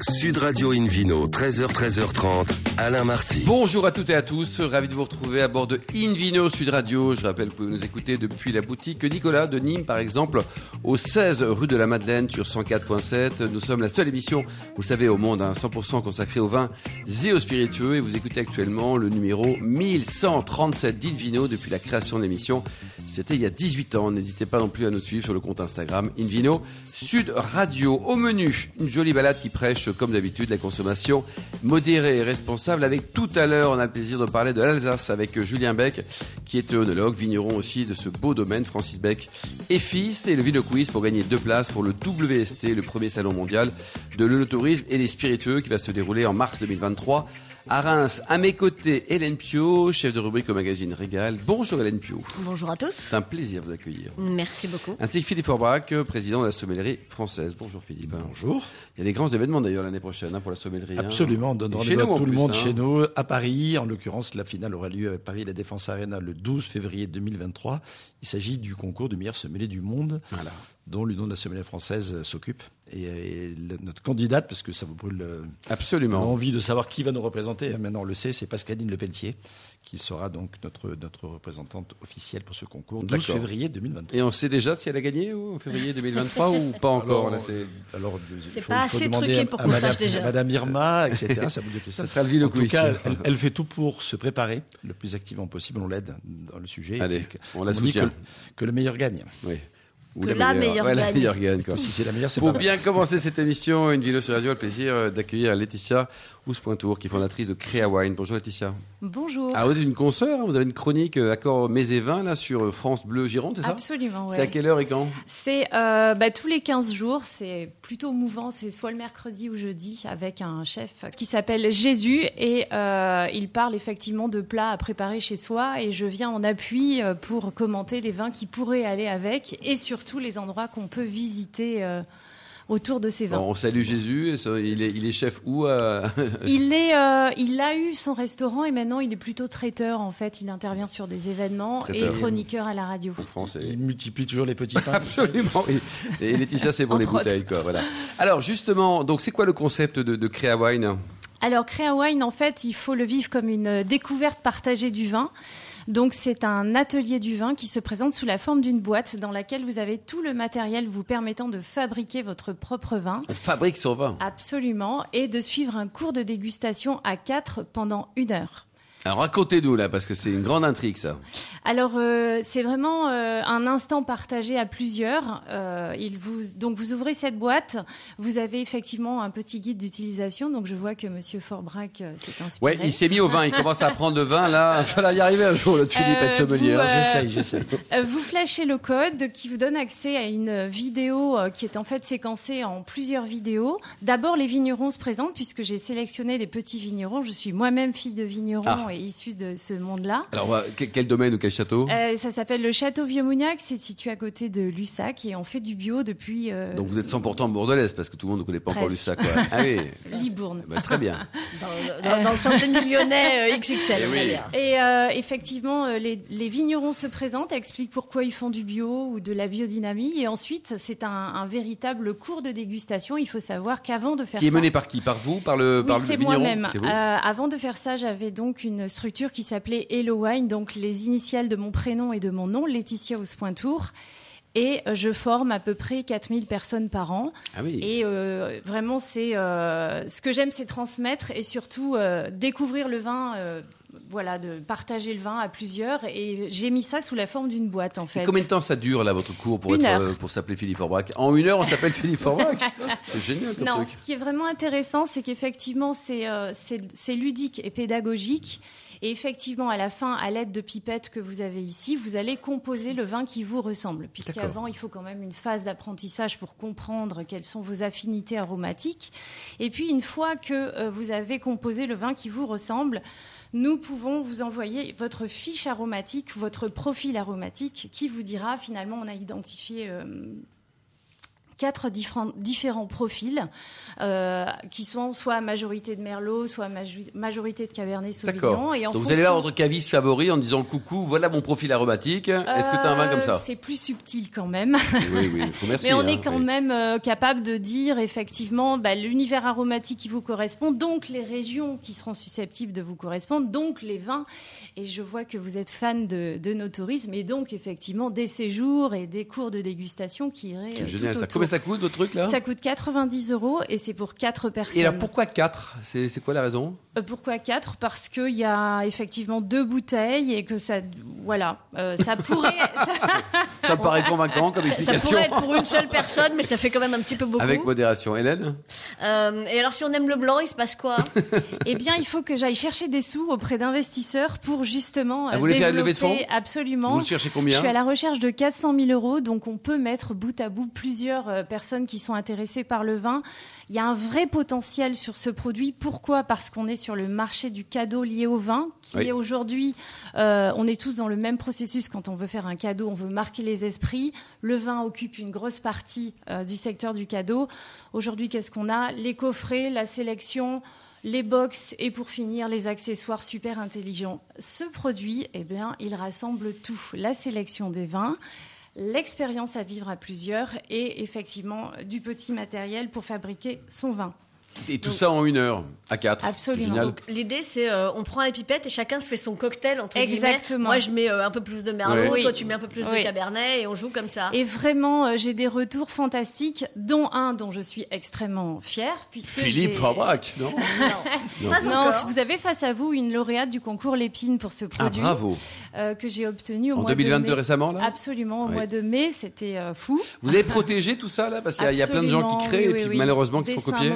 Sud Radio Invino, 13h, 13h30, Alain Marty. Bonjour à toutes et à tous, ravi de vous retrouver à bord de Invino Sud Radio. Je rappelle que vous nous écoutez depuis la boutique Nicolas de Nîmes, par exemple, au 16 rue de la Madeleine sur 104.7. Nous sommes la seule émission, vous savez, au monde, à 100% consacrée au vin et aux spiritueux. Et vous écoutez actuellement le numéro 1137 d'Invino depuis la création de l'émission. C'était il y a 18 ans. N'hésitez pas non plus à nous suivre sur le compte Instagram Invino Sud Radio. Au menu, une jolie balade qui prêche, comme d'habitude, la consommation modérée et responsable. Avec tout à l'heure, on a le plaisir de parler de l'Alsace avec Julien Beck, qui est œnologue, vigneron aussi de ce beau domaine, Francis Beck et fils. Et le Vino Quiz pour gagner deux places pour le WST, le premier salon mondial de l'œnotourisme et des spiritueux qui va se dérouler en mars 2023 à Reims. À mes côtés, Hélène Pio, chef de rubrique au magazine Régal. Bonjour Hélène Pio. Bonjour à tous. C'est un plaisir de vous accueillir. Merci beaucoup. Ainsi que Philippe Forbach, président de la sommellerie française. Bonjour Philippe. Bonjour. Il y a des grands événements d'ailleurs l'année prochaine hein, pour la sommellerie. hein. Absolument, on donne rendez-vous à tout le monde hein. chez nous, à Paris. En l'occurrence, la finale aura lieu à Paris, la Défense Arena, le 12 février 2023. Il s'agit du concours de meilleur sommelier du monde, Voilà. Dont l'Union de la sommellerie française euh, s'occupe. Et, et la- notre candidate, parce que ça vous brûle euh, Absolument. l'envie de savoir qui va nous représenter, maintenant on le sait, c'est Pascaline Lepelletier, qui sera donc notre, notre représentante officielle pour ce concours, 12 D'accord. février 2023. Et on sait déjà si elle a gagné ou en février 2023 ou pas encore Alors, là, c'est- Alors, il C'est faut- pas faut assez demander truqué pour qu'on Madame- sache déjà. Madame Irma, etc. Ça, de cristal. Ça sera le En tout cas, elle, elle fait tout pour se préparer le plus activement possible. On l'aide dans le sujet. Allez, on la comme dit soutient. que, que le meilleur gagne. Oui. Ou la meilleure Ouais, la meilleure gagne. quoi. Si c'est la meilleure, c'est Pour pas mal. bien commencer cette émission, une vidéo sur radio, a le plaisir euh, d'accueillir Laetitia Ouspointour, qui est fondatrice de Créa Wine. Bonjour Laetitia. Bonjour. Ah, vous êtes une consoeur, vous avez une chronique euh, Accord Mets et Vins là, sur euh, France Bleu Gironde, c'est ça? Absolument, ouais. C'est à quelle heure et quand? C'est euh, bah, tous les 15 jours, c'est plutôt mouvant, c'est soit le mercredi ou jeudi avec un chef qui s'appelle Jésus et euh, il parle effectivement de plats à préparer chez soi et je viens en appui pour commenter les vins qui pourraient aller avec et surtout les endroits qu'on peut visiter euh, autour de ces vins. Bon, On salue Jésus, et ça, il, est, il est chef où euh, Il est, euh, il a eu son restaurant et maintenant il est plutôt traiteur en fait. Il intervient sur des événements Traiteur. et chroniqueur à la radio. en France et- Il multiplie toujours les petits pains. Absolument. Et, et Laetitia, c'est pour les bouteilles, quoi. Voilà. Alors, justement, donc, c'est quoi le concept de, de Créa Wine? Alors, Créa Wine, en fait, il faut le vivre comme une découverte partagée du vin. Donc, c'est un atelier du vin qui se présente sous la forme d'une boîte dans laquelle vous avez tout le matériel vous permettant de fabriquer votre propre vin. On fabrique son vin. Absolument. Et de suivre un cours de dégustation à quatre pendant une heure. Alors, racontez-nous, là, parce que c'est une grande intrigue, ça. Alors euh, c'est vraiment euh, un instant partagé à plusieurs. Euh, il vous donc vous ouvrez cette boîte, vous avez effectivement un petit guide d'utilisation. Donc je vois que Monsieur Forbrac s'est inspiré. Ouais, il s'est mis au vin, il commence à prendre le vin, là. Il fallait y arriver un jour, notre Philippe, être sommelier. hein. J'essaye, j'essaye. Vous flashez le code qui vous donne accès à une vidéo qui est en fait séquencée en plusieurs vidéos. D'abord, les vignerons se présentent puisque j'ai sélectionné des petits vignerons. Je suis moi-même fille de vigneron Ah. Et issue de ce monde-là. Alors, voilà, quel, domaine ou quel château? Euh, ça s'appelle le Château Vieux-Mougnac, c'est situé à côté de Lussac et on fait du bio depuis euh, Donc, vous êtes 100% bordelaise, parce que tout le monde ne connaît pas encore ça, quoi. Ah oui. Libourne. Bah, très bien. Dans, dans- dans le centre millionnaire XXL. Eh va oui. Et euh, effectivement, euh, les, les vignerons se présentent, expliquent pourquoi ils font du bio ou de la biodynamie. Et ensuite, c'est un, un véritable cours de dégustation. Il faut savoir qu'avant de faire Qui est ça... mené par qui? Par vous? Par le, Oui, par le c'est vigneron? moi-même. C'est Euh, avant de faire ça, j'avais donc une structure qui s'appelait Hello Wine, donc les initiales de mon prénom et de mon nom, Laetitia Ouspointour. Et euh, je forme à peu près 4000 personnes par an. Ah oui. Et euh, vraiment, c'est euh, ce que j'aime, c'est transmettre et surtout euh, découvrir le vin. voilà, de partager le vin à plusieurs. Et j'ai mis ça sous la forme d'une boîte, en Et fait. combien de temps ça dure, là, votre cours pour, Une être, heure. pour s'appeler Philippe Forbrac En une heure, on s'appelle Philippe Forbrac C'est génial, comme Non, truc. ce qui est vraiment intéressant, c'est qu'effectivement, c'est ludique et pédagogique. Et effectivement, à la fin, à l'aide de pipettes que vous avez ici, vous allez composer le vin qui vous ressemble. Puisqu'avant, il faut quand même une phase d'apprentissage pour comprendre quelles sont vos affinités aromatiques. Et puis, une fois que euh, vous avez composé le vin qui vous ressemble, nous pouvons vous envoyer votre fiche aromatique, votre profil aromatique, qui vous dira finalement on a identifié euh, quatre différents, différents profils euh, qui sont soit majorité de Merlot, soit majorité de Cabernet Sauvignon. Et Donc vous allez voir votre caviste favori en disant coucou, voilà mon profil aromatique. Est-ce que tu as un vin comme ça? Euh, C'est plus subtil quand même. Oui, oui, merci, Mais on est hein, quand oui. même euh, capable de dire effectivement bah, l'univers aromatique qui vous correspond, donc les régions qui seront susceptibles de vous correspondre, donc les vins. Et je vois que vous êtes fan de, de nos tourismes et donc effectivement des séjours et des cours de dégustation qui iraient C'est génial tout ça. autour. Combien ça coûte votre truc là Ça coûte 90 euros et c'est pour 4 personnes. Et alors pourquoi 4 C'est quoi la raison? Euh, Pourquoi 4 Parce qu'il y a effectivement deux bouteilles et que ça, voilà, euh, ça pourrait, ça- Ça me paraît convaincant comme Ça explication. pourrait être pour une seule personne, mais ça fait quand même un petit peu beaucoup. Avec modération. Hélène Euh, et alors, si on aime le blanc, il se passe quoi? Eh bien, il faut que j'aille chercher des sous auprès d'investisseurs pour justement. Ah, euh, vous voulez faire une levée de fonds? Absolument. Vous cherchez Je combien suis à la recherche de 400 000 euros, donc on peut mettre bout à bout plusieurs euh, personnes qui sont intéressées par le vin. Il y a un vrai potentiel sur ce produit. Pourquoi? Parce qu'on est sur le marché du cadeau lié au vin, qui Oui. est aujourd'hui, euh, on est tous dans le même processus quand on veut faire un cadeau, on veut marquer les esprits. Le vin occupe une grosse partie euh, du secteur du cadeau. Aujourd'hui, qu'est-ce qu'on a? Les coffrets, la sélection les box et pour finir les accessoires super intelligents. Ce produit, eh bien, il rassemble tout la sélection des vins, l'expérience à vivre à plusieurs et effectivement du petit matériel pour fabriquer son vin. Et tout ça en une heure, à 4. Absolument. L'idée, c'est euh, on prend les pipettes et chacun se fait son cocktail entre Exactement. guillemets. Moi, je mets euh, un peu plus de merlot, Oui. toi, tu mets un peu plus Oui. de cabernet et on joue comme ça. Et vraiment, euh, j'ai des retours fantastiques, dont un dont je suis extrêmement fière, puisque Philippe Fabrac, non non, vous avez face à vous une lauréate du concours Lépine pour ce Ah, produit bravo. euh, que j'ai obtenu au En mois 2022 de mai. récemment, là Absolument, au Oui. mois de mai, c'était euh, fou. Vous avez protégé tout ça, là Parce qu'il y, a- il y a plein de gens qui créent oui, et puis oui. malheureusement qui se font Dessin copier.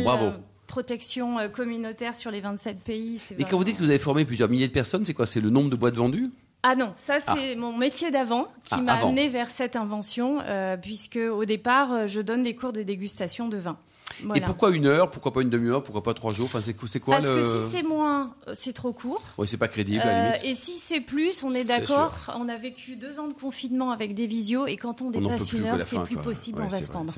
Modèle, Bon, bravo. euh, protection euh, communautaire sur les 27 pays. Et quand vous dites que vous avez formé plusieurs milliers de personnes, c'est quoi? C'est le nombre de boîtes vendues? Ah non, ça c'est mon métier d'avant qui Ah, m'a amené vers cette invention, euh, puisque au départ, je donne des cours de dégustation de vin. Voilà. Et pourquoi une heure Pourquoi pas une demi-heure Pourquoi pas trois jours Enfin, c'est quoi Parce le que si c'est moins, euh, c'est trop court. Ouais, c'est pas crédible à la Euh, limite. et si c'est plus, on est d'accord. On a vécu deux ans de confinement avec des visios et quand on dépasse plus une heure, c'est plus quoi. possible, Ouais, on va se pendre.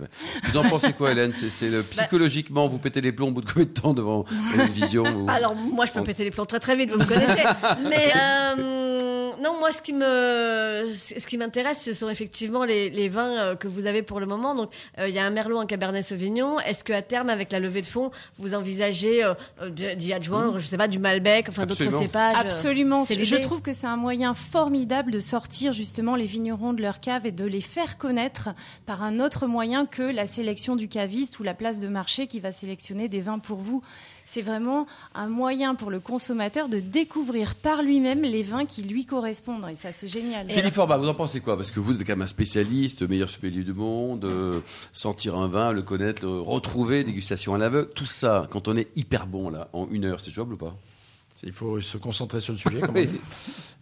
Vous en pensez quoi, Hélène? C'est le psychologiquement, vous pétez les plombs au bout de combien de temps devant une vision ou- Alors moi je peux On- péter les plombs très très vite, vous me connaissez. Mais euh, non, moi ce qui me ce qui m'intéresse, ce sont effectivement les, les vins euh, que vous avez pour le moment. Donc euh, il y a un merlot, un cabernet sauvignon. Est-ce que à terme, avec la levée de fonds, vous envisagez euh, d'y adjoindre, je sais pas, du Malbec, enfin d'autres Absolument. cépages Absolument. Je trouve que c'est un moyen formidable de sortir justement les vignerons de leur cave et de les faire connaître par un autre moyen que la sélection du caviste ou la place de marché qui va sélectionner des vins pour vous. C'est vraiment un moyen pour le consommateur de découvrir par lui-même les vins qui lui correspondent. Et ça, c'est génial. Philippe Forbat, vous en pensez quoi? Parce que vous êtes quand même un spécialiste, meilleur sommelier du monde, euh, sentir un vin, le connaître, le retrouver, dégustation à l'aveugle, tout ça, quand on est hyper bon là, en une heure, c'est jouable ou pas? Il faut se concentrer sur le sujet. Oui. dit.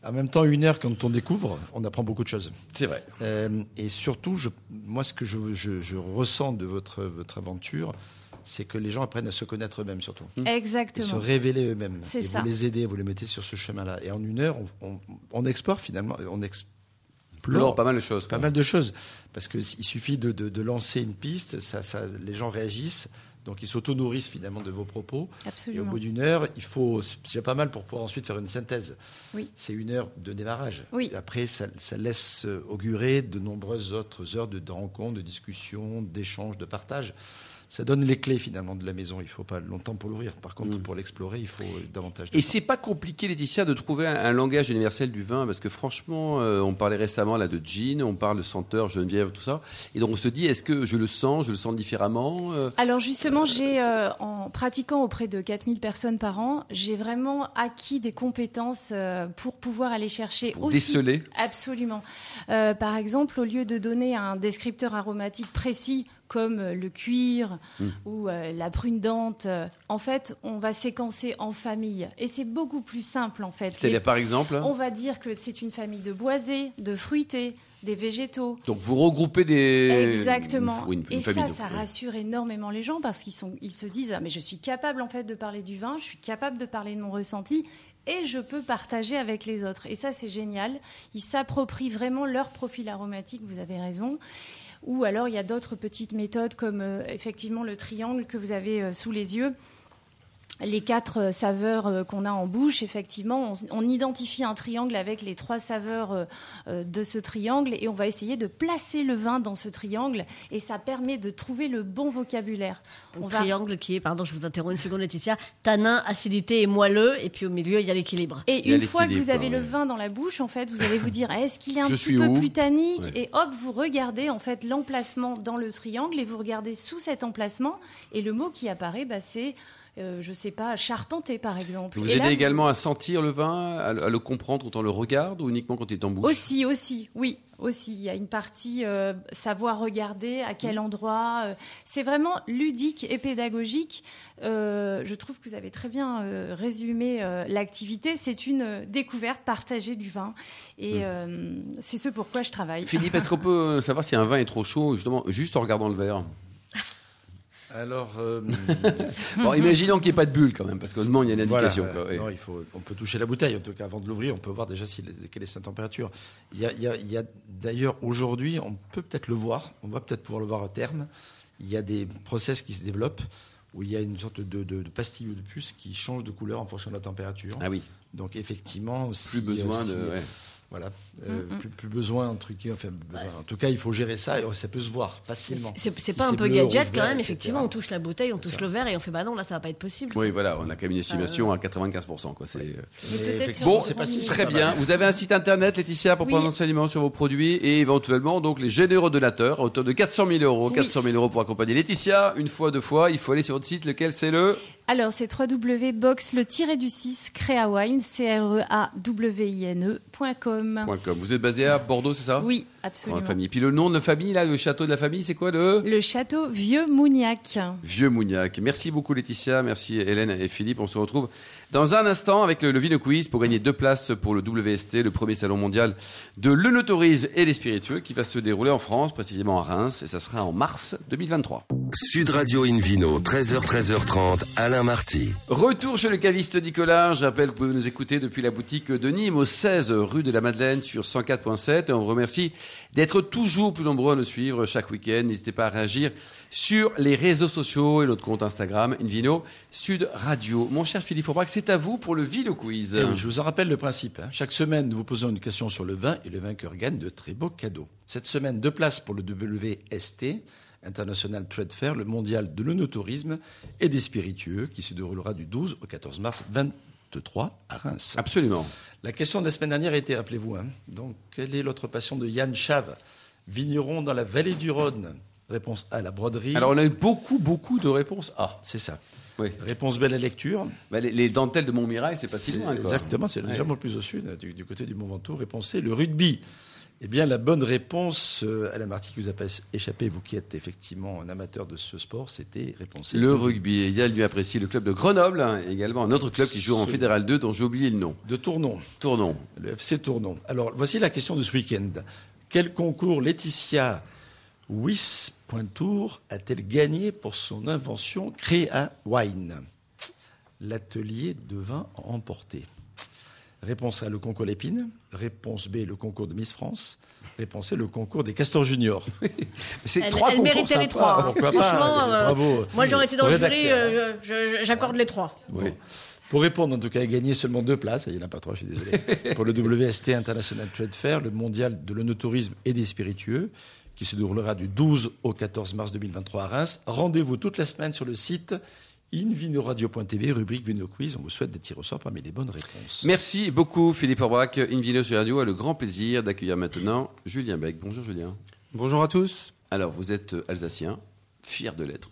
En même temps, une heure, quand on découvre, on apprend beaucoup de choses. C'est vrai. Euh, et surtout, je, moi, ce que je, je- je ressens de votre, votre aventure, c'est que les gens apprennent à se connaître eux-mêmes, surtout. Et se Exactement. révéler eux-mêmes. C'est et ça. vous les aidez, vous les mettez sur ce chemin-là. Et en une heure, on, on- on explore finalement, on explore Plore, pas mal de choses. pas quoi. mal de choses. Parce qu'il suffit de, de- de lancer une piste, ça, ça, les gens réagissent, donc ils s'auto-nourrissent finalement de vos propos. Et au Absolument. bout d'une heure, il faut, c'est pas mal pour pouvoir ensuite faire une synthèse. Oui. C'est une heure de démarrage. Oui. Et après, ça, ça laisse augurer de nombreuses autres heures de, de rencontres, de discussions, d'échanges, de partage. Ça donne les clés finalement de la maison. Il faut pas longtemps pour l'ouvrir. Par contre, Mm. pour l'explorer, il faut euh, davantage de Et c'est pas compliqué, Laetitia, de trouver un, un langage universel du vin, parce que franchement, euh, on parlait récemment là de gin, on parle de senteur, Geneviève, tout ça, et donc on se dit, est-ce que je le sens, je le sens différemment euh, Alors justement, j'ai euh, en pratiquant auprès de 4000 personnes par an, j'ai vraiment acquis des compétences euh, pour pouvoir aller chercher pour aussi déceler? Absolument. Euh, par exemple, au lieu de donner un descripteur aromatique précis comme le cuir Mm. ou euh, la prune dente, euh, en fait, on va séquencer en famille. Et c'est beaucoup plus simple, en fait. C'est-à-dire par exemple On va dire que c'est une famille de boisés, de fruités, des végétaux. Donc vous regroupez des... Exactement. Une, une- une et ça, ça rassure énormément les gens parce qu'ils sont, ils se disent ah mais je suis capable en fait de parler du vin, je suis capable de parler de mon ressenti et je peux partager avec les autres. Et ça c'est génial. Ils s'approprient vraiment leur profil aromatique. Vous avez raison. Ou alors il y a d'autres petites méthodes comme effectivement le triangle que vous avez sous les yeux les quatre euh, saveurs euh, qu'on a en bouche, effectivement, on, identifie un triangle avec les trois saveurs euh, de ce triangle et on va essayer de placer le vin dans ce triangle et ça permet de trouver le bon vocabulaire. Un triangle qui est, pardon, je vous interromps une seconde, Laetitia, tanin, acidité et moelleux, et puis au milieu il y a l'équilibre. Et une fois que vous avez le vin dans la bouche, en fait, vous allez vous dire est-ce qu'il est un petit peu plus tannique Et hop, vous regardez en fait l'emplacement dans le triangle et vous regardez sous cet emplacement et le mot qui apparaît, bah, c'est euh, je ne sais pas, charpenter par exemple. Vous aidez également à sentir le vin, à, le comprendre quand on le regarde ou uniquement quand il est en bouche? Aussi, aussi, oui. Aussi, il y a une partie euh, savoir regarder à quel endroit. Euh, c'est vraiment ludique et pédagogique. je trouve que vous avez très bien résumé l'activité. C'est une découverte partagée du vin, et hmm. c'est ce pourquoi je travaille. Philippe, est-ce qu'on peut savoir si un vin est trop chaud, justement, juste en regardant le verre? Alors, euh, bon, imaginons qu'il n'y ait pas de bulle quand même, parce que il y a une indication. non, il faut, on peut toucher la bouteille, en tout cas, avant de l'ouvrir, on peut voir déjà si, quelle est sa température. Il y a, d'ailleurs aujourd'hui, on peut peut-être le voir, on va peut-être pouvoir le voir à terme. Il y a des process qui se développent où il y a une sorte de, de, de pastille ou de puce qui change de couleur en fonction de la température. Ah oui. Donc effectivement, plus besoin de. Voilà, euh, mm, mm. plus, besoin, truquer, enfin, en tout cas, il faut gérer ça et ça peut se voir facilement. C'est pas un peu gadget quand même, effectivement, on touche la bouteille, on touche le verre et on fait bah non, là ça va pas être possible. Oui, voilà, on a quand même une estimation euh, à 95%. Quoi. C'est, euh, bon, c'est pas si très bien. Vous avez un site internet, Laetitia, pour prendre enseignement sur vos produits et éventuellement donc les généreux donateurs à hauteur de 400 000 euros. 400 000 euros pour accompagner Laetitia, une fois, deux fois. Il faut aller sur votre site, lequel c'est le alors, c'est www.box le du 6 créawine, c r e. Vous êtes basé à Bordeaux, c'est ça? Oui, absolument. famille. Puis le nom de famille, là, le château de la famille, c'est quoi le Le château Vieux Mougnac. Vieux Mougnac. Merci beaucoup Laetitia, merci Hélène et Philippe. On se retrouve dans un instant, avec le, le Quiz, pour gagner deux places pour le WST, le premier salon mondial de l'œnotourisme et les spiritueux, qui va se dérouler en France, précisément à Reims, et ça sera en mars 2023. Sud Radio Invino, 13h, 13h30, Alain Marty. Retour chez le caviste Nicolas. Je rappelle que vous pouvez nous écouter depuis la boutique de Nîmes, au 16 rue de la Madeleine, sur 104.7. Et on vous remercie d'être toujours plus nombreux à nous suivre chaque week-end. N'hésitez pas à réagir sur les réseaux sociaux et notre compte Instagram, Invino Sud Radio. Mon cher Philippe Aubrac, c'est à vous pour le Vino Quiz. Eh je vous en rappelle le principe. Hein. Chaque semaine, nous vous posons une question sur le vin et le vainqueur gagne de très beaux cadeaux. Cette semaine, deux places pour le WST, International Trade Fair, le mondial de l'onotourisme et des spiritueux, qui se déroulera du 12 au 14 mars 23 à Reims. Absolument. La question de la semaine dernière était, rappelez-vous, hein, donc, quelle est l'autre passion de Yann Chave, vigneron dans la vallée du Rhône Réponse A, la broderie. Alors, on a eu beaucoup, beaucoup de réponses A. C'est ça. Oui. Réponse B, la lecture. Bah, les, dentelles de Montmirail, c'est pas si loin. Exactement, c'est légèrement plus au sud, du, côté du Mont Ventoux. Réponse C, le rugby. Eh bien, la bonne réponse euh, à la Marty qui vous a pas échappé, vous qui êtes effectivement un amateur de ce sport, c'était réponse. Le rugby. Et il lui apprécie le club de Grenoble, hein, également un autre club qui joue en Fédéral 2 dont j'ai oublié le nom. De Tournon. Tournon. Le FC Tournon. Alors, voici la question de ce week-end. Quel concours Laetitia Wyss.tour a-t-elle gagné pour son invention Créa Wine? L'atelier de vin emporté. Réponse A, le concours Lépine. Réponse B, le concours de Miss France. Réponse C, le concours des Castors Juniors. C'est trois elle méritait les trois. Hein. Franchement, euh, bravo. Moi, j'aurais été dans le jury, euh, j'accorde les trois. Pour répondre, en tout cas, à gagner seulement deux places, il n'y en a pas trois, je suis désolé, pour le WST International Trade Fair, le mondial de l'onotourisme et des spiritueux, qui se déroulera du 12 au 14 mars 2023 à Reims. Rendez-vous toute la semaine sur le site invinoradio.tv, rubrique Vino Quiz. On vous souhaite des tirs au sort parmi les bonnes réponses. Merci beaucoup Philippe Orbach. Invino sur Radio a le grand plaisir d'accueillir maintenant Julien Beck. Bonjour Julien. Bonjour à tous. Alors vous êtes alsacien, fier de l'être.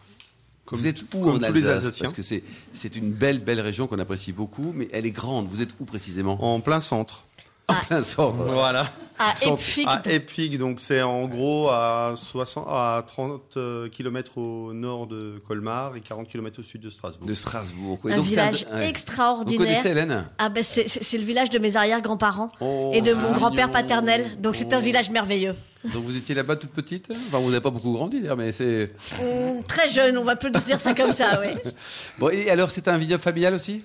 vous êtes où en Alsace? Parce que c'est une belle, belle région qu'on apprécie beaucoup, mais elle est grande. Vous êtes où précisément? En plein centre. En plein centre. Voilà. À Epfig. À Epfig, donc c'est en gros à, 60, à 30 euh, km au nord de Colmar et 40 km au sud de Strasbourg. De Strasbourg. Un village extraordinaire. Vous connaissez Hélène? Ah ben c'est le village de mes arrière-grands-parents oh, et de mon grand-père paternel. Donc c'est un oh. village merveilleux. Donc vous étiez là-bas toute petite? Enfin, vous n'avez pas beaucoup grandi d'ailleurs, mais c'est... Mmh, très jeune, on va plus dire ça comme ça, oui. Bon, et alors c'est un village familial aussi?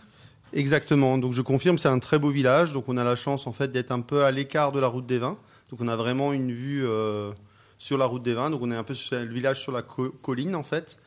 Exactement. Donc je confirme, c'est un très beau village. Donc on a la chance en fait d'être un peu à l'écart de la route des vins. Donc on a vraiment une vue euh, sur la route des vins. Donc on est un peu sur le village sur la co- colline en fait.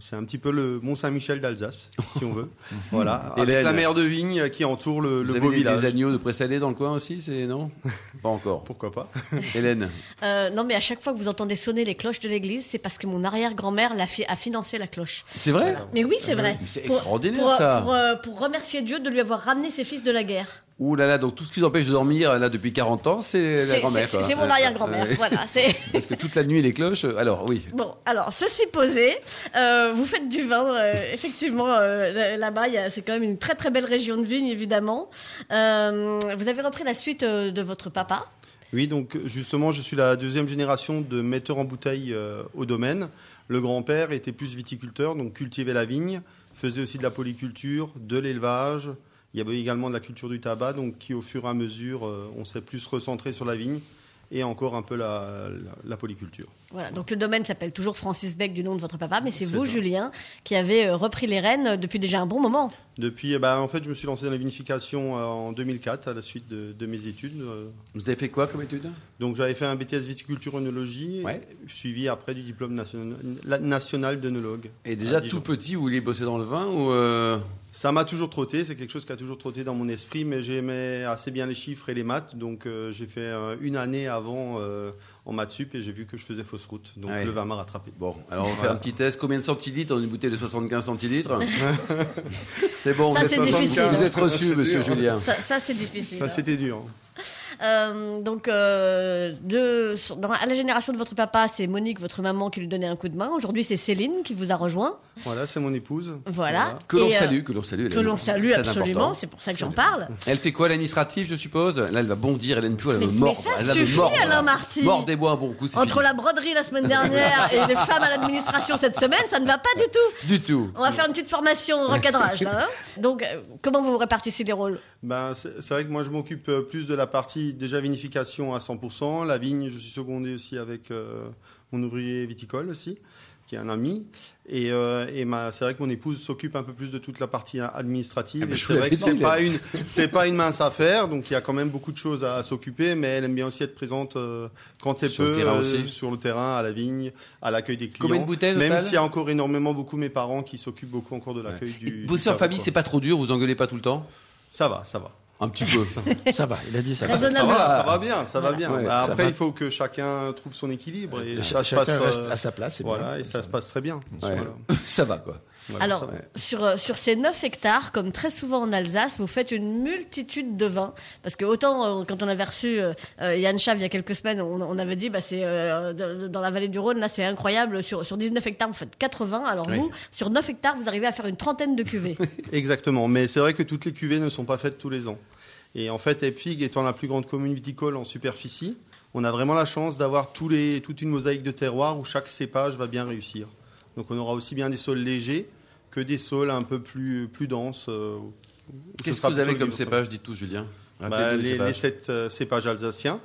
C'est un petit peu le Mont Saint-Michel d'Alsace, si on veut. voilà, Et avec Hélène la mer de vigne qui entoure le, Vous le avez beau des, village. des agneaux de présalé dans le coin aussi, c'est non? Pas encore. Pourquoi pas Hélène, Euh, non, mais à chaque fois que vous entendez sonner les cloches de l'église, c'est parce que mon arrière-grand-mère l'a fi- a financé la cloche. c'est vrai? Mais oui, c'est vrai. Mais c'est extraordinaire, pour, ça. Pour, euh, pour remercier Dieu de lui avoir ramené ses fils de la guerre. Ouh là là, donc tout ce qui vous empêche de dormir là depuis 40 ans, c'est la grand-mère. c'est- mon arrière-grand-mère. ouais. Voilà. C'est Parce que toute la nuit les cloches. euh, Alors oui. bon. Alors, ceci posé, euh, vous faites du vin. euh, effectivement, euh, là-bas, c'est quand même une très très belle région de vigne, évidemment. Euh, vous avez repris la suite euh, de votre papa. Oui, donc justement, je suis la deuxième génération de metteurs en bouteille euh, au domaine. Le grand-père était plus viticulteur, donc cultivait la vigne, faisait aussi de la polyculture, de l'élevage. Il y avait également de la culture du tabac, donc qui au fur et à mesure, euh, on s'est plus recentré sur la vigne et encore un peu la, polyculture. Voilà, donc le domaine s'appelle toujours Francis Beck du nom de votre papa, mais c'est vous, ça. Julien, qui avez euh, repris les rênes euh, depuis déjà un bon moment. Depuis, eh ben, en fait, je me suis lancé dans la vinification euh, en 2004 à la suite de, de mes études. Vous avez fait quoi comme étude? Donc j'avais fait un BTS viticulture œnologie, Ouais. suivi après du diplôme national, national d'œnologue. Et déjà tout petit, vous vouliez bosser dans le vin ou euh, Ça m'a toujours trotté, c'est quelque chose qui a toujours trotté dans mon esprit, mais j'aimais assez bien les chiffres et les maths, donc euh, j'ai fait euh, une année avant en maths sup et j'ai vu que je faisais fausse route, donc ouais. le vin m'a rattrapé. Bon, alors on va faire un petit test. Combien de centilitres dans une bouteille de 75 centilitres C'est bon, Ça, vous, c'est êtes, difficile. vous êtes reçu, monsieur dur. Julien. Ça, ça, c'est difficile. Ça c'était dur. Euh, donc, euh, de, sur- dans- à la génération de votre papa, c'est Monique, votre maman, qui lui donnait un coup de main. Aujourd'hui, c'est Céline qui vous a rejoint. Voilà, c'est mon épouse. Voilà. Que l'on euh, salue, que l'on salue. Que l'on salue absolument, c'est pour ça que j'en parle. Elle fait quoi l'administratif, je suppose? Là, elle va bondir, Hélène Pio, elle va Mais- me mordre. mais ça elle va suffit, mordre. Alain Marty. Mordez-moi un bon coup, c'est Entre fini. la broderie la semaine dernière et les femmes à l'administration cette semaine, ça ne va pas du tout. Du tout. On va faire une petite formation recadrage là. hein. Donc, euh, comment vous répartissez les rôles? Ben, c'est vrai que moi je m'occupe plus de la partie déjà vinification à 100%. La vigne, je suis secondé aussi avec euh, mon ouvrier viticole aussi, qui est un ami. Et, euh, et c'est vrai que mon épouse s'occupe un peu plus de toute la partie administrative. Ah ben, c'est vrai que c'est pas une, c'est pas une mince affaire, donc il y a quand même beaucoup de choses à, à s'occuper. Mais elle aime bien aussi être présente euh, quand c'est le peu euh, aussi. sur le terrain, à la vigne, à l'accueil des clients. Combien de bouteilles, Même s'il y a encore énormément beaucoup mes parents qui s'occupent beaucoup encore de l'accueil Et du. Bosser en famille, c'est pas trop dur, vous engueulez pas tout le temps? Ça va, ça va. Un petit peu. Ça va, il a dit ça. va. Ça va, ça va bien, ça va bien. Ouais, Bah, après, va. il faut que chacun trouve son équilibre et Ch- ça se passe. reste à sa place. Voilà, bien. et ça se passe très bien. Ouais. Ça va, quoi. Voilà, Alors, sur, euh, sur ces 9 hectares, comme très souvent en Alsace, vous faites une multitude de vins. Parce que autant, euh, quand on avait reçu euh, Yann Chav il y a quelques semaines, on, on avait dit, bah, c'est euh, dans la vallée du Rhône, là, c'est incroyable. Sur, sur 19 hectares, vous faites 80. Alors Oui. vous, sur 9 hectares, vous arrivez à faire une trentaine de cuvées. Exactement. Mais c'est vrai que toutes les cuvées ne sont pas faites tous les ans. Et en fait, Epfig étant la plus grande commune viticole en superficie, on a vraiment la chance d'avoir tous les, toute une mosaïque de terroirs où chaque cépage va bien réussir. Donc on aura aussi bien des sols légers que des sols un peu plus, plus denses. euh, Qu'est-ce que vous avez comme cépage, dites tout, Julien Bah, les, sept euh, cépages alsaciens.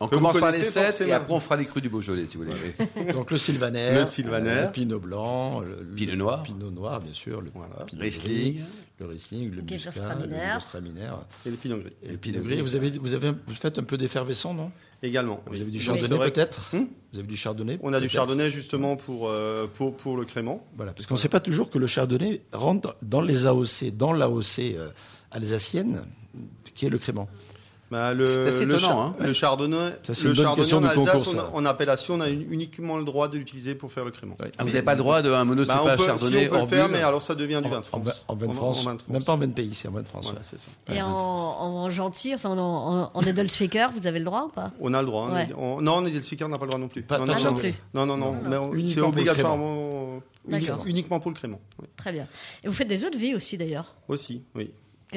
On commence par les connaissez 7 et après on fera les crus du Beaujolais, si vous voulez. Donc le Sylvaner, Le Sylvaner. le Pinot Blanc, le, le Pinot Noir. Pinot Noir bien sûr, le Voilà. Pinot Riesling. Le Riesling, le Muscat, le. Gewürztraminer Et les Pinot Gris. et le Pinot Gris. Vous avez, vous avez, vous faites un peu d'effervescent, non? Également. Vous avez du chardonnay peut-être? Hmm? Vous avez du chardonnay On a du chardonnay justement pour, euh, pour, pour le crément. Voilà, parce qu'on ne sait pas toujours que le chardonnay rentre dans les AOC, dans l'AOC euh, alsacienne, qui est le crément. Bah, le, C'est assez le, étonnant, hein. le chardonnay, Ça, le chardonnay question en de Alsace, concours, on en appellation, on a une- uniquement le droit de l'utiliser pour faire le crément. Ah, vous n'avez pas le droit d'un Bah, on monocépage si chardonnay on peut le faire, bulle mais alors ça devient du vin de En, France. en vin de En- France, en vin de France. même pas en vin de pays, c'est en vin de France. Voilà, ouais. c'est ça. Et en, en gentil, enfin en, en, en Edelzwicker, vous avez le droit ou pas? On a le droit. hein. Ouais. On- non, on est des speakers, on n'a pas le droit non plus. Pas- non, pas non, non, non plus. non, non, non, mais on- Uniquement c'est obligatoirement uniquement pour le crément. Très bien. Et vous faites des eaux de vie aussi d'ailleurs? Aussi, oui.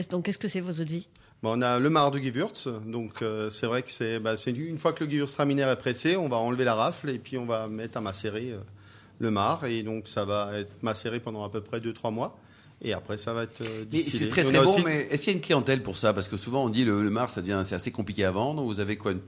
Donc qu'est-ce que c'est vos eaux de vie Bon, on a le marc de Gewürz, donc euh, c'est vrai que c'est bah, c'est une, fois que le Gewürztraminer est pressé, on va enlever la rafle et puis on va mettre à macérer euh, le marc et donc ça va être macéré pendant à peu près 2-3 mois et après ça va être euh, distillé. c'est très très bon, aussi- mais est-ce qu'il y a une clientèle pour ça? Parce que souvent on dit le, le devient- c'est assez compliqué à vendre. Vous avez quoi une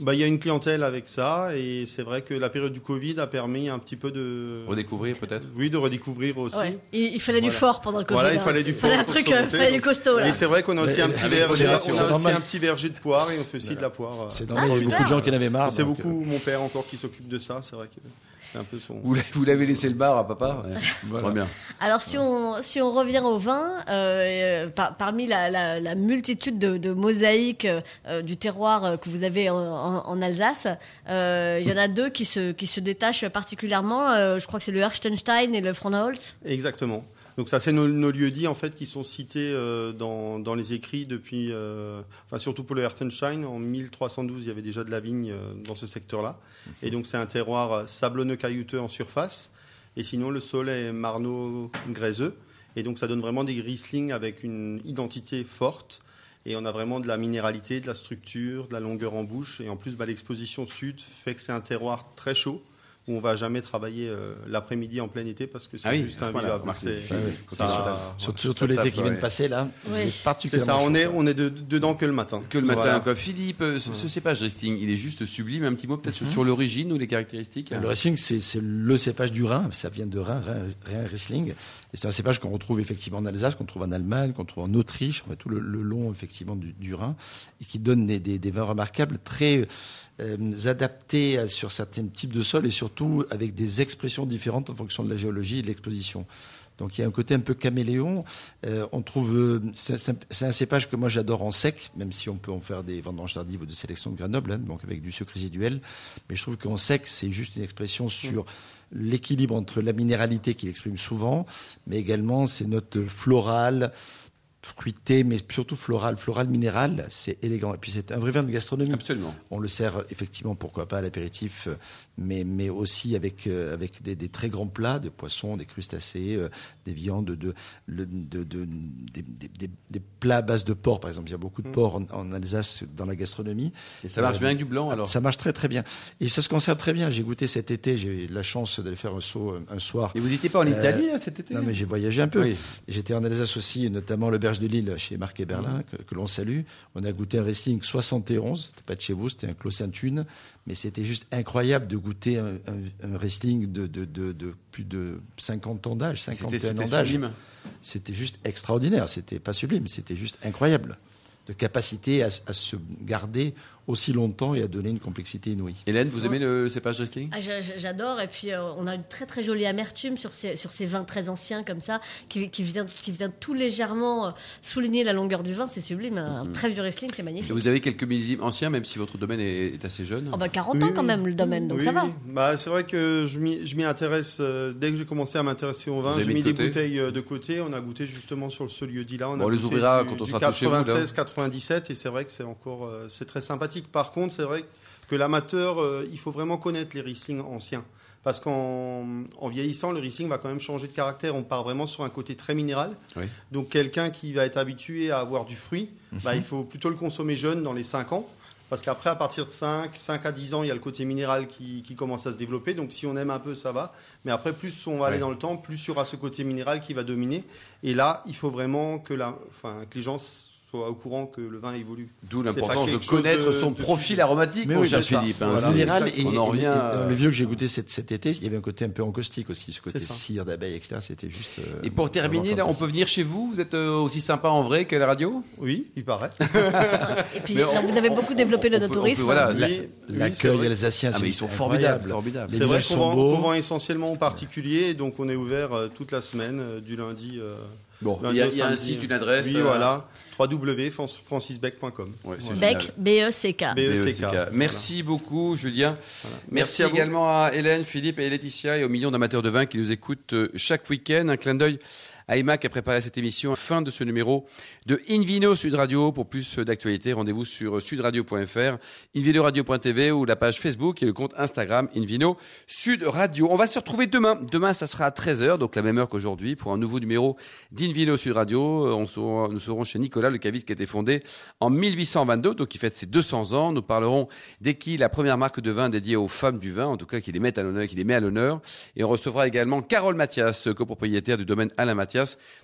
bah, il y a une clientèle avec ça et c'est vrai que la période du Covid a permis un petit peu de redécouvrir peut-être? Oui, de redécouvrir aussi. Ouais. Il, il, fallait du fort pendant le Covid. Voilà, il fallait du fort. Il fallait un truc, il fallait du costaud là. Et c'est vrai qu'on a aussi un petit verger, on a aussi un petit verger de poire et on fait aussi de la poire. C'est normal, il y a beaucoup de gens qui en avaient marre. C'est beaucoup mon père encore qui s'occupe de ça, c'est vrai que. Un peu son... Vous l'avez laissé le bar à papa ouais. voilà. bien. Alors si on, si on revient au vin, euh, par, parmi la, la, la, multitude de, de mosaïques euh, du terroir que vous avez en, en, en Alsace, euh, il y en a deux qui se, qui se détachent particulièrement. je crois que c'est le Herstenstein et le Fronholz. Exactement. Donc ça, c'est nos, nos lieux-dits en fait qui sont cités euh, dans, dans, les écrits depuis, euh, enfin surtout pour le Hertenstein, en 1312, il y avait déjà de la vigne euh, dans ce secteur-là. Et donc c'est un terroir sablonneux caillouteux en surface. Et sinon, le sol est marneau gréseux. Et donc ça donne vraiment des Riesling avec une identité forte. Et on a vraiment de la minéralité, de la structure, de la longueur en bouche. Et en plus, bah, l'exposition sud fait que c'est un terroir très chaud où on va jamais travailler euh, l'après-midi en plein été parce que c'est ah oui, juste invivable. C'est ça, surtout, surtout l'été qui vient de passer là. Oui. C'est particulièrement. ça. On est on est de, dedans que le matin. Que le matin. Voilà. Quoi. Philippe, ce, ce cépage Riesling, il est juste sublime. Un petit mot peut-être Mhm. sur l'origine ou les caractéristiques. Le Riesling, c'est le cépage du Rhin. Ça vient de Rhin, Rhin, Rhin Riesling. Et c'est un cépage qu'on retrouve effectivement en Alsace, qu'on trouve en Allemagne, qu'on trouve en Autriche, enfin, tout le, le, long effectivement du, du, Rhin, et qui donne des, des, des vins remarquables, très euh, adaptés sur certains types de sols et surtout avec des expressions différentes en fonction de la géologie et de l'exposition. Donc il y a un côté un peu caméléon. Euh, on trouve, c'est un, un, cépage que moi j'adore en sec, même si on peut en faire des vendanges tardives ou de sélection de Grenoble, hein, donc avec du sucre résiduel. Mais je trouve qu'en sec, c'est juste une expression sur l'équilibre entre la minéralité qu'il exprime souvent, mais également ces notes florales, fruité, mais surtout floral, floral minéral, c'est élégant. Et puis c'est un vrai vin de gastronomie. Absolument. On le sert effectivement, pourquoi pas à l'apéritif, mais, mais aussi avec, euh, avec des, des, très grands plats, de poissons, des crustacés, euh, des viandes, de, de, de, de des, des, des, plats à base de porc, par exemple. Il y a beaucoup de porc en, en Alsace dans la gastronomie. Et ça marche euh, bien avec du blanc alors Ça marche très très bien. Et ça se conserve très bien. J'ai goûté cet été, j'ai eu la chance d'aller faire un saut un soir. Et vous n'étiez pas en Italie là, cet été? Non, mais j'ai voyagé un peu. Oui. J'étais en Alsace aussi, notamment le Berge de Lille chez Marc et Berlin, que, que l'on salue. On a goûté un Riesling 71, c'était pas de chez vous, c'était un Clos Sainte-Une, mais c'était juste incroyable de goûter un, un, un Riesling de, de, de, de, plus de 50 ans d'âge, 51 ans d'âge. C'était juste extraordinaire, c'était pas sublime, c'était juste incroyable. De capacité à, à, se garder aussi longtemps et à donner une complexité inouïe. Hélène, vous aimez le cépage Riesling ah, J'adore. Et puis, euh, on a une très très jolie amertume sur ces, sur ces vins très anciens comme ça, qui, qui, vient, qui vient tout légèrement euh, souligner la longueur du vin. C'est sublime. Un mmh. très vieux Riesling, c'est magnifique. Et vous avez quelques millésimes anciens, même si votre domaine est, est assez jeune oh bah 40 oui, ans quand même, le domaine, donc oui, ça va. Oui. Bah, c'est vrai que je m'y intéresse. Euh, dès que j'ai commencé à m'intéresser au vin, j'ai mis, mis des bouteilles de côté. On a goûté justement sur ce lieu-dit-là. On, on les ouvrira quand on sera 96, 97, et c'est vrai que c'est encore euh, c'est très sympathique. Par contre, c'est vrai que l'amateur, euh, il faut vraiment connaître les Riesling anciens. Parce qu'en en vieillissant, le Riesling va quand même changer de caractère. On part vraiment sur un côté très minéral. Oui. Donc quelqu'un qui va être habitué à avoir du fruit, -hmm. bah, il faut plutôt le consommer jeune dans les 5 ans. Parce qu'après, à partir de 5, 5 à 10 ans, il y a le côté minéral qui, qui, commence à se développer. Donc si on aime un peu, ça va. Mais après, plus on va aller dans le temps, plus il y aura ce côté minéral qui va dominer. Et là, il faut vraiment que, la, enfin, que les gens soit au courant que le vin évolue. D'où l'importance de connaître de, son de profil aromatique, mais oui, Philippe. Hein, voilà. Minéral, et, on en revient. Et, et, dans le vieux que j'ai goûté cet, cet, été, il y avait un côté un peu encaustique aussi, ce côté cire d'abeille, etc. C'était juste. Euh, et pour terminer, là, on peut venir chez vous Vous êtes euh, aussi sympa en vrai qu'à la radio? Oui, il paraît. et puis, on, vous avez beaucoup développé le tourisme. Voilà, l'accueil alsacien, ah, mais ils sont formidables. formidables. C'est vrai qu'on vend, essentiellement aux particuliers, donc on est ouvert euh, toute la semaine, euh, du lundi. Bon, il y, a, y a un site, une adresse. Oui, euh... voilà www.francisbeck.com. Ouais, Beck, B-E-C-K. E Merci voilà. beaucoup, Julien. Voilà. Merci, Merci à également à Hélène, Philippe et Laetitia et aux millions d'amateurs de vin qui nous écoutent euh, chaque week-end. Un clin d'œil Emma qui a préparé cette émission. Fin de ce numéro de Invino Sud Radio. Pour plus d'actualités, rendez-vous sur sudradio.fr, invinoradio.tv ou la page Facebook et le compte Instagram Invino Sud Radio. On va se retrouver demain. Demain, ça sera à 13h, donc la même heure qu'aujourd'hui, pour un nouveau numéro d'Invino Sud Radio. Nous serons chez Nicolas, le caviste qui a été fondé en 1822, donc qui fête ses 200 ans. Nous parlerons d'Eki, la première marque de vin dédiée aux femmes du vin, en tout cas qui les met à l'honneur, qui les met à l'honneur. Et on recevra également Carole Mathias, copropriétaire du domaine Alain Mathias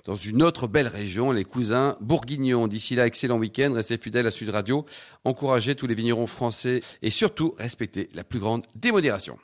Dans une autre belle région, les cousins bourguignons. D'ici là, excellent week-end, restez fidèles à Sud Radio, encouragez tous les vignerons français et surtout respectez la plus grande démodération.